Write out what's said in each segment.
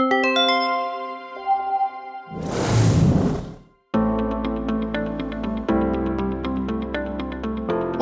you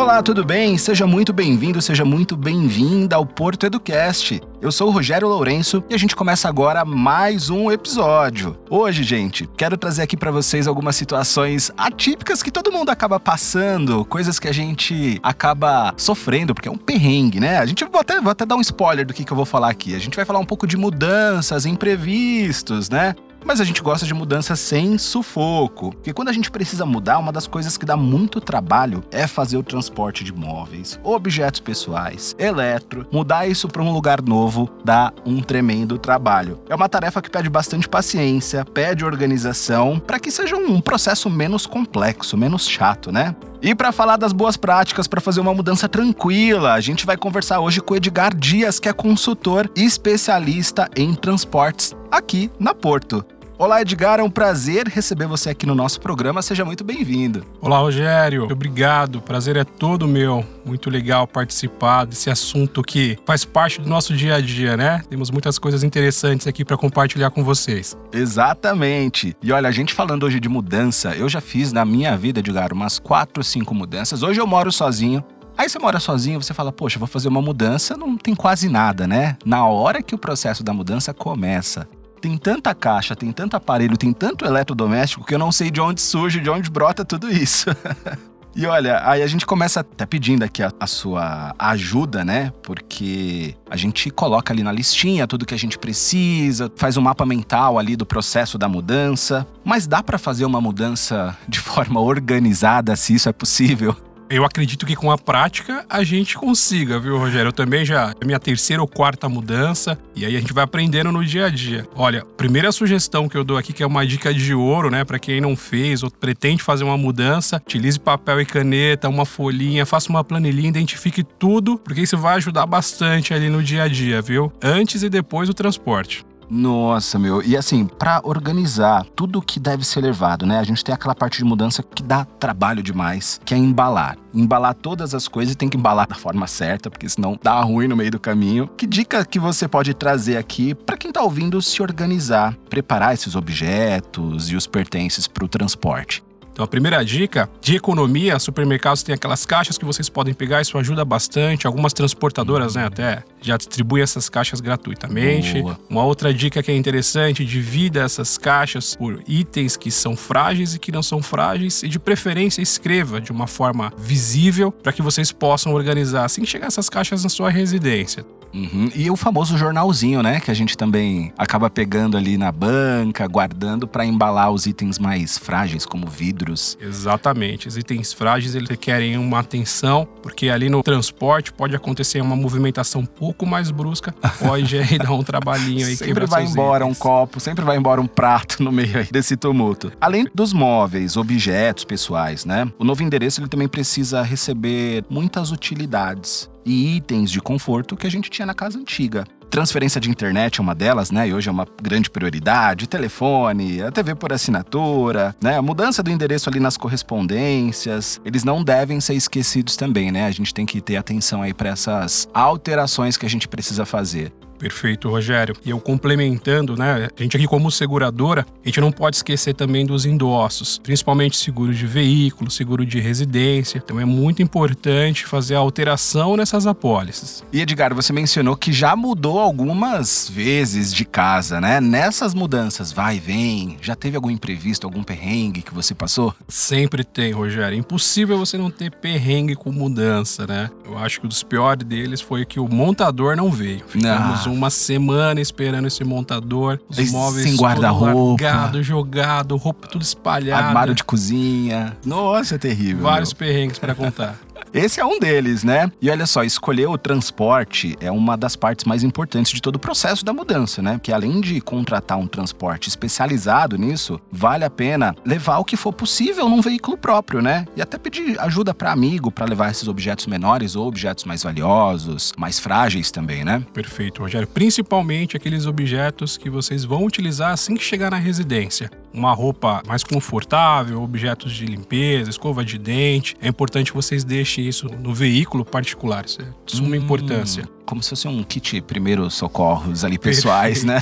Olá, tudo bem? Seja muito bem-vindo, seja muito bem-vinda ao Porto Educast. Eu sou o Rogério Lourenço e a gente começa agora mais um episódio. Hoje, gente, quero trazer aqui para vocês algumas situações atípicas que todo mundo acaba passando, coisas que a gente acaba sofrendo, porque é um perrengue, né? A gente vou até, até dar um spoiler do que, que eu vou falar aqui. A gente vai falar um pouco de mudanças, imprevistos, né? Mas a gente gosta de mudança sem sufoco, porque quando a gente precisa mudar, uma das coisas que dá muito trabalho é fazer o transporte de móveis, objetos pessoais, eletro. Mudar isso para um lugar novo dá um tremendo trabalho. É uma tarefa que pede bastante paciência, pede organização, para que seja um processo menos complexo, menos chato, né? E para falar das boas práticas para fazer uma mudança tranquila, a gente vai conversar hoje com o Edgar Dias, que é consultor e especialista em transportes aqui na Porto. Olá, Edgar, é um prazer receber você aqui no nosso programa. Seja muito bem-vindo. Olá, Rogério. Obrigado. Prazer é todo meu. Muito legal participar desse assunto que faz parte do nosso dia a dia, né? Temos muitas coisas interessantes aqui para compartilhar com vocês. Exatamente. E olha, a gente falando hoje de mudança, eu já fiz na minha vida, Edgar, umas quatro, cinco mudanças. Hoje eu moro sozinho. Aí você mora sozinho, você fala, poxa, vou fazer uma mudança, não tem quase nada, né? Na hora que o processo da mudança começa, tem tanta caixa, tem tanto aparelho, tem tanto eletrodoméstico que eu não sei de onde surge, de onde brota tudo isso. E olha, aí a gente começa até pedindo aqui a, a, sua ajuda, né? Porque a gente coloca ali na listinha tudo que a gente precisa, faz um mapa mental ali do processo da mudança. Mas dá para fazer uma mudança de forma organizada, se isso é possível? Eu acredito que com a prática a gente consiga, viu, Rogério? Eu também já é minha terceira ou quarta mudança e aí a gente vai aprendendo no dia a dia. Olha, primeira sugestão que eu dou aqui que é uma dica de ouro, né, para quem não fez ou pretende fazer uma mudança, utilize papel e caneta, uma folhinha, faça uma planilhinha, identifique tudo, porque isso vai ajudar bastante ali no dia a dia, viu? Antes e depois do transporte. Nossa, meu. E assim, para organizar tudo que deve ser levado, né? A gente tem aquela parte de mudança que dá trabalho demais, que é embalar. Embalar todas as coisas e tem que embalar da forma certa, porque senão dá ruim no meio do caminho. Que dica que você pode trazer aqui para quem tá ouvindo se organizar, preparar esses objetos e os pertences para o transporte? Então, a primeira dica de economia, supermercados têm aquelas caixas que vocês podem pegar, isso ajuda bastante. Algumas transportadoras, né, até já distribuem essas caixas gratuitamente. Boa. Uma outra dica que é interessante, divida essas caixas por itens que são frágeis e que não são frágeis e de preferência escreva de uma forma visível para que vocês possam organizar assim que chegar essas caixas na sua residência. Uhum. E o famoso jornalzinho, né? Que a gente também acaba pegando ali na banca, guardando para embalar os itens mais frágeis, como vidros. Exatamente. Os itens frágeis eles requerem uma atenção, porque ali no transporte pode acontecer uma movimentação um pouco mais brusca, pode aí dar um trabalhinho aí. sempre vai embora itens. um copo, sempre vai embora um prato no meio desse tumulto. Além dos móveis, objetos pessoais, né? O novo endereço ele também precisa receber muitas utilidades e itens de conforto que a gente tinha na casa antiga. Transferência de internet é uma delas, né? E hoje é uma grande prioridade. Telefone, a TV por assinatura, né? A mudança do endereço ali nas correspondências. Eles não devem ser esquecidos também, né? A gente tem que ter atenção aí para essas alterações que a gente precisa fazer. Perfeito, Rogério. E eu complementando, né? A gente aqui como seguradora, a gente não pode esquecer também dos endossos, principalmente seguro de veículo, seguro de residência. Então é muito importante fazer a alteração nessas apólices. E Edgar, você mencionou que já mudou algumas vezes de casa, né? Nessas mudanças, vai e vem, já teve algum imprevisto, algum perrengue que você passou? Sempre tem, Rogério. É impossível você não ter perrengue com mudança, né? Eu acho que um dos piores deles foi que o montador não veio. Ficamos uma semana esperando esse montador, os Esse móveis sem guarda-roupa, largado, jogado, roupa tudo espalhada, armário de cozinha. Nossa, é terrível. Vários meu. perrengues para contar. Esse é um deles, né? E olha só, escolher o transporte é uma das partes mais importantes de todo o processo da mudança, né? Que além de contratar um transporte especializado nisso, vale a pena levar o que for possível num veículo próprio, né? E até pedir ajuda para amigo para levar esses objetos menores ou objetos mais valiosos, mais frágeis também, né? Perfeito, Rogério. Principalmente aqueles objetos que vocês vão utilizar assim que chegar na residência uma roupa mais confortável, objetos de limpeza, escova de dente. É importante que vocês deixem isso no veículo particular, isso é de suma hum. importância. Como se fosse um kit primeiros socorros ali pessoais, né?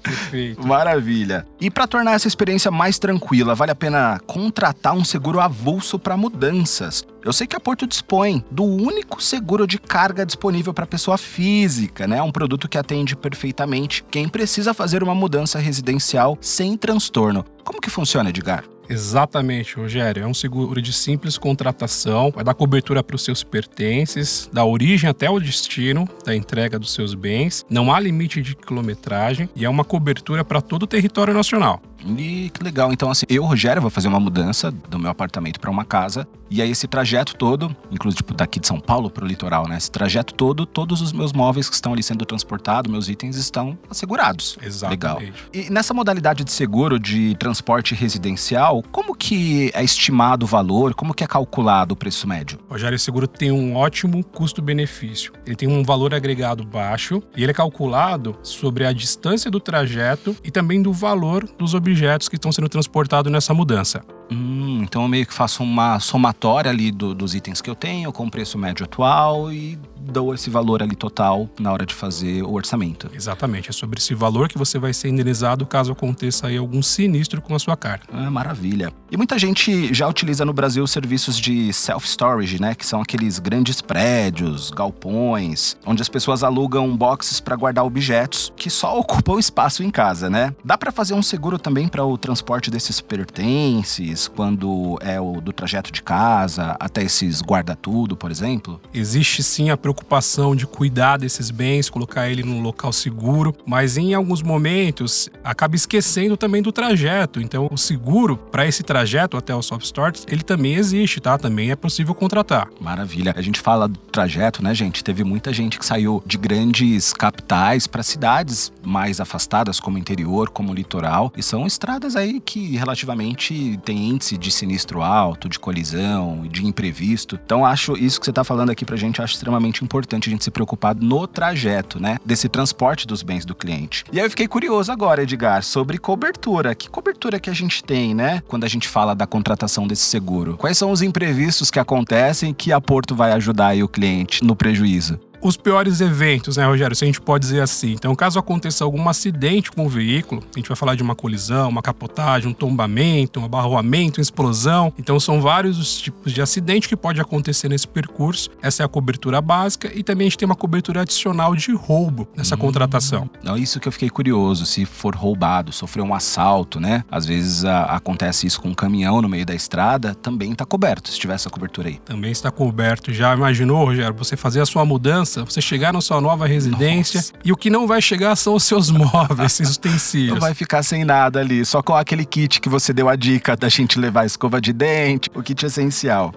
Perfeito. Maravilha. E para tornar essa experiência mais tranquila, vale a pena contratar um seguro avulso para mudanças. Eu sei que a Porto dispõe do único seguro de carga disponível para pessoa física, né? Um produto que atende perfeitamente quem precisa fazer uma mudança residencial sem transtorno. Como que funciona, Edgar? Exatamente, Rogério. É um seguro de simples contratação, vai dar cobertura para os seus pertences, da origem até o destino da entrega dos seus bens. Não há limite de quilometragem e é uma cobertura para todo o território nacional. E que legal. Então, assim, eu, Rogério, vou fazer uma mudança do meu apartamento para uma casa. E aí, esse trajeto todo, inclusive tipo, daqui de São Paulo para o litoral, né? Esse trajeto todo, todos os meus móveis que estão ali sendo transportados, meus itens estão assegurados. Exatamente. Legal. E nessa modalidade de seguro de transporte residencial, como que é estimado o valor? Como que é calculado o preço médio? Rogério, esse seguro tem um ótimo custo-benefício. Ele tem um valor agregado baixo e ele é calculado sobre a distância do trajeto e também do valor dos objetos objetos que estão sendo transportados nessa mudança. Hum, então eu meio que faço uma somatória ali do, dos itens que eu tenho com o preço médio atual e dou esse valor ali total na hora de fazer o orçamento. Exatamente, é sobre esse valor que você vai ser indenizado caso aconteça aí algum sinistro com a sua carga. Ah, maravilha. E muita gente já utiliza no Brasil serviços de self-storage, né, que são aqueles grandes prédios, galpões, onde as pessoas alugam boxes para guardar objetos que só ocupam espaço em casa, né? Dá para fazer um seguro também para o transporte desses pertences, quando é o do trajeto de casa até esses guarda-tudo, por exemplo? Existe sim a preocupação de cuidar desses bens, colocar ele num local seguro, mas em alguns momentos acaba esquecendo também do trajeto. Então, o seguro para esse trajeto até o soft start, ele também existe, tá? Também é possível contratar. Maravilha. A gente fala do trajeto, né, gente? Teve muita gente que saiu de grandes capitais para cidades mais afastadas, como interior, como litoral, e são estradas aí que relativamente têm índice de sinistro alto, de colisão, de imprevisto. Então, acho isso que você está falando aqui pra gente, acho extremamente extremamente importante a gente se preocupar no trajeto, né? Desse transporte dos bens do cliente. E aí eu fiquei curioso agora, Edgar, sobre cobertura. Que cobertura que a gente tem, né? Quando a gente fala da contratação desse seguro. Quais são os imprevistos que acontecem que a Porto vai ajudar aí o cliente no prejuízo? Os piores eventos, né, Rogério? Se a gente pode dizer assim. Então, caso aconteça algum acidente com o veículo, a gente vai falar de uma colisão, uma capotagem, um tombamento, um abarroamento, uma explosão. Então, são vários os tipos de acidente que pode acontecer nesse percurso. Essa é a cobertura básica e também a gente tem uma cobertura adicional de roubo nessa hum, contratação. Não, isso que eu fiquei curioso. Se for roubado, sofrer um assalto, né? Às vezes a, acontece isso com um caminhão no meio da estrada, também está coberto, se tiver essa cobertura aí. Também está coberto. Já imaginou, Rogério, você fazer a sua mudança você chegar na sua nova residência Nossa. e o que não vai chegar são os seus móveis, seus utensílios. Não vai ficar sem nada ali, só com aquele kit que você deu a dica da gente levar escova de dente, o kit essencial.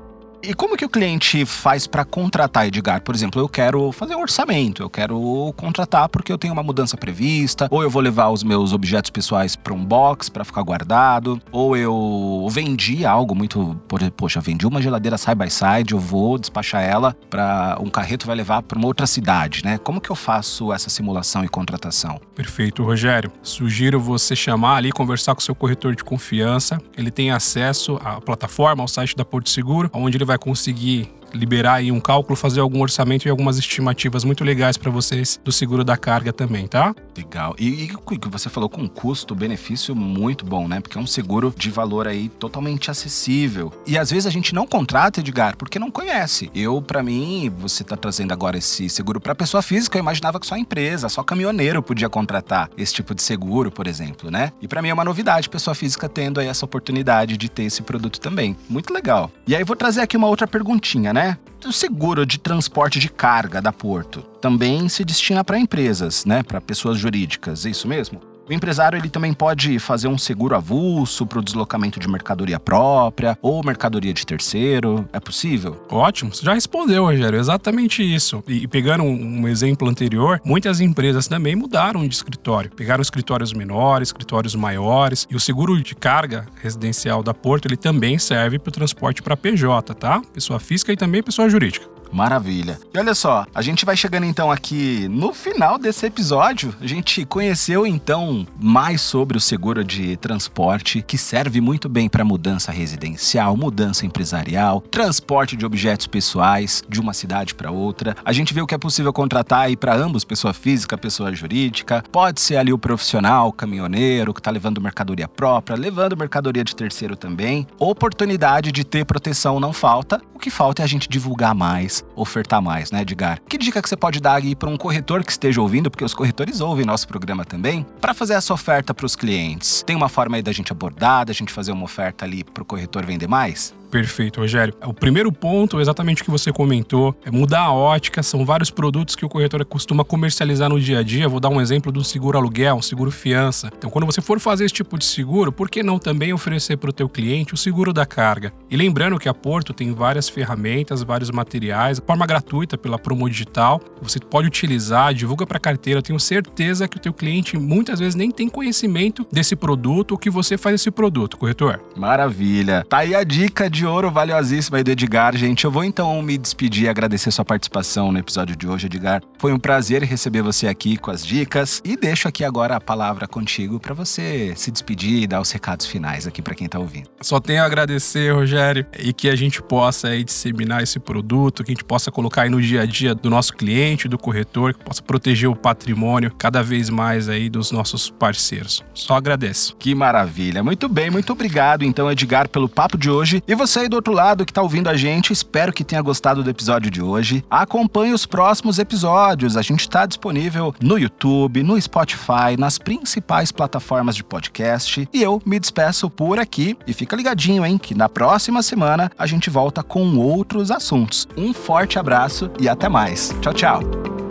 E como que o cliente faz para contratar, Edgar? Por exemplo, eu quero fazer um orçamento, eu quero contratar porque eu tenho uma mudança prevista, ou eu vou levar os meus objetos pessoais para um box para ficar guardado, ou eu vendi algo muito, poxa, vendi uma geladeira side by side, eu vou despachar ela para um carreto vai levar para uma outra cidade, né? Como que eu faço essa simulação e contratação? Perfeito, Rogério. Sugiro você chamar ali, conversar com seu corretor de confiança. Ele tem acesso à plataforma, ao site da Porto Seguro, onde ele vai vai conseguir liberar aí um cálculo, fazer algum orçamento e algumas estimativas muito legais para vocês do seguro da carga também, tá? Legal. E, que você falou com custo-benefício muito bom, né? Porque é um seguro de valor aí totalmente acessível. E às vezes a gente não contrata, Edgar, porque não conhece. Eu, para mim, você tá trazendo agora esse seguro para pessoa física, eu imaginava que só empresa, só caminhoneiro podia contratar esse tipo de seguro, por exemplo, né? E para mim é uma novidade, pessoa física tendo aí essa oportunidade de ter esse produto também. Muito legal. E aí vou trazer aqui uma outra perguntinha, né? Né? O seguro de transporte de carga da Porto também se destina para empresas, né? Para pessoas jurídicas, é isso mesmo? O empresário ele também pode fazer um seguro avulso para o deslocamento de mercadoria própria ou mercadoria de terceiro. É possível? Ótimo, você já respondeu, Rogério. Exatamente isso. E, pegando um, um exemplo anterior, muitas empresas também mudaram de escritório. Pegaram escritórios menores, escritórios maiores. E o seguro de carga residencial da Porto ele também serve para o transporte para PJ, tá? Pessoa física e também pessoa jurídica. Maravilha. E olha só, a gente vai chegando então aqui no final desse episódio. A gente conheceu então mais sobre o seguro de transporte, que serve muito bem para mudança residencial, mudança empresarial, transporte de objetos pessoais de uma cidade para outra. A gente viu que é possível contratar aí para ambos, pessoa física, pessoa jurídica. Pode ser ali o profissional, o caminhoneiro que está levando mercadoria própria, levando mercadoria de terceiro também. Oportunidade de ter proteção não falta. O que falta é a gente divulgar mais, ofertar mais, né, Edgar? Que dica que você pode dar aí para um corretor que esteja ouvindo, porque os corretores ouvem nosso programa também, para fazer essa oferta para os clientes? Tem uma forma aí da gente abordar, da gente fazer uma oferta ali para o corretor vender mais? Perfeito, Rogério. O primeiro ponto, exatamente o que você comentou, é mudar a ótica. São vários produtos que o corretor costuma comercializar no dia a dia. Vou dar um exemplo do seguro aluguel, um seguro fiança. Então, quando você for fazer esse tipo de seguro, por que não também oferecer para o teu cliente o seguro da carga? E lembrando que a Porto tem várias ferramentas, vários materiais, de forma gratuita pela Promo Digital. Você pode utilizar, divulga para a carteira. Eu tenho certeza que o teu cliente muitas vezes nem tem conhecimento desse produto ou que você faz esse produto, corretor. Maravilha. Tá aí a dica de ouro valiosíssima aí do Edgar, gente. Eu vou então me despedir e agradecer sua participação no episódio de hoje, Edgar. Foi um prazer receber você aqui com as dicas e deixo aqui agora a palavra contigo para você se despedir e dar os recados finais aqui para quem tá ouvindo. Só tenho a agradecer, Rogério, e que a gente possa aí disseminar esse produto, que a gente possa colocar aí no dia a dia do nosso cliente, do corretor, que possa proteger o patrimônio cada vez mais aí dos nossos parceiros. Só agradeço. Que maravilha. Muito bem, muito obrigado então, Edgar, pelo papo de hoje. E você aí do outro lado que está ouvindo a gente, espero que tenha gostado do episódio de hoje. Acompanhe os próximos episódios. A gente está disponível no YouTube, no Spotify, nas principais plataformas de podcast. E eu me despeço por aqui e fica ligadinho, hein, que na próxima semana a gente volta com outros assuntos. Um forte abraço e até mais. Tchau, tchau.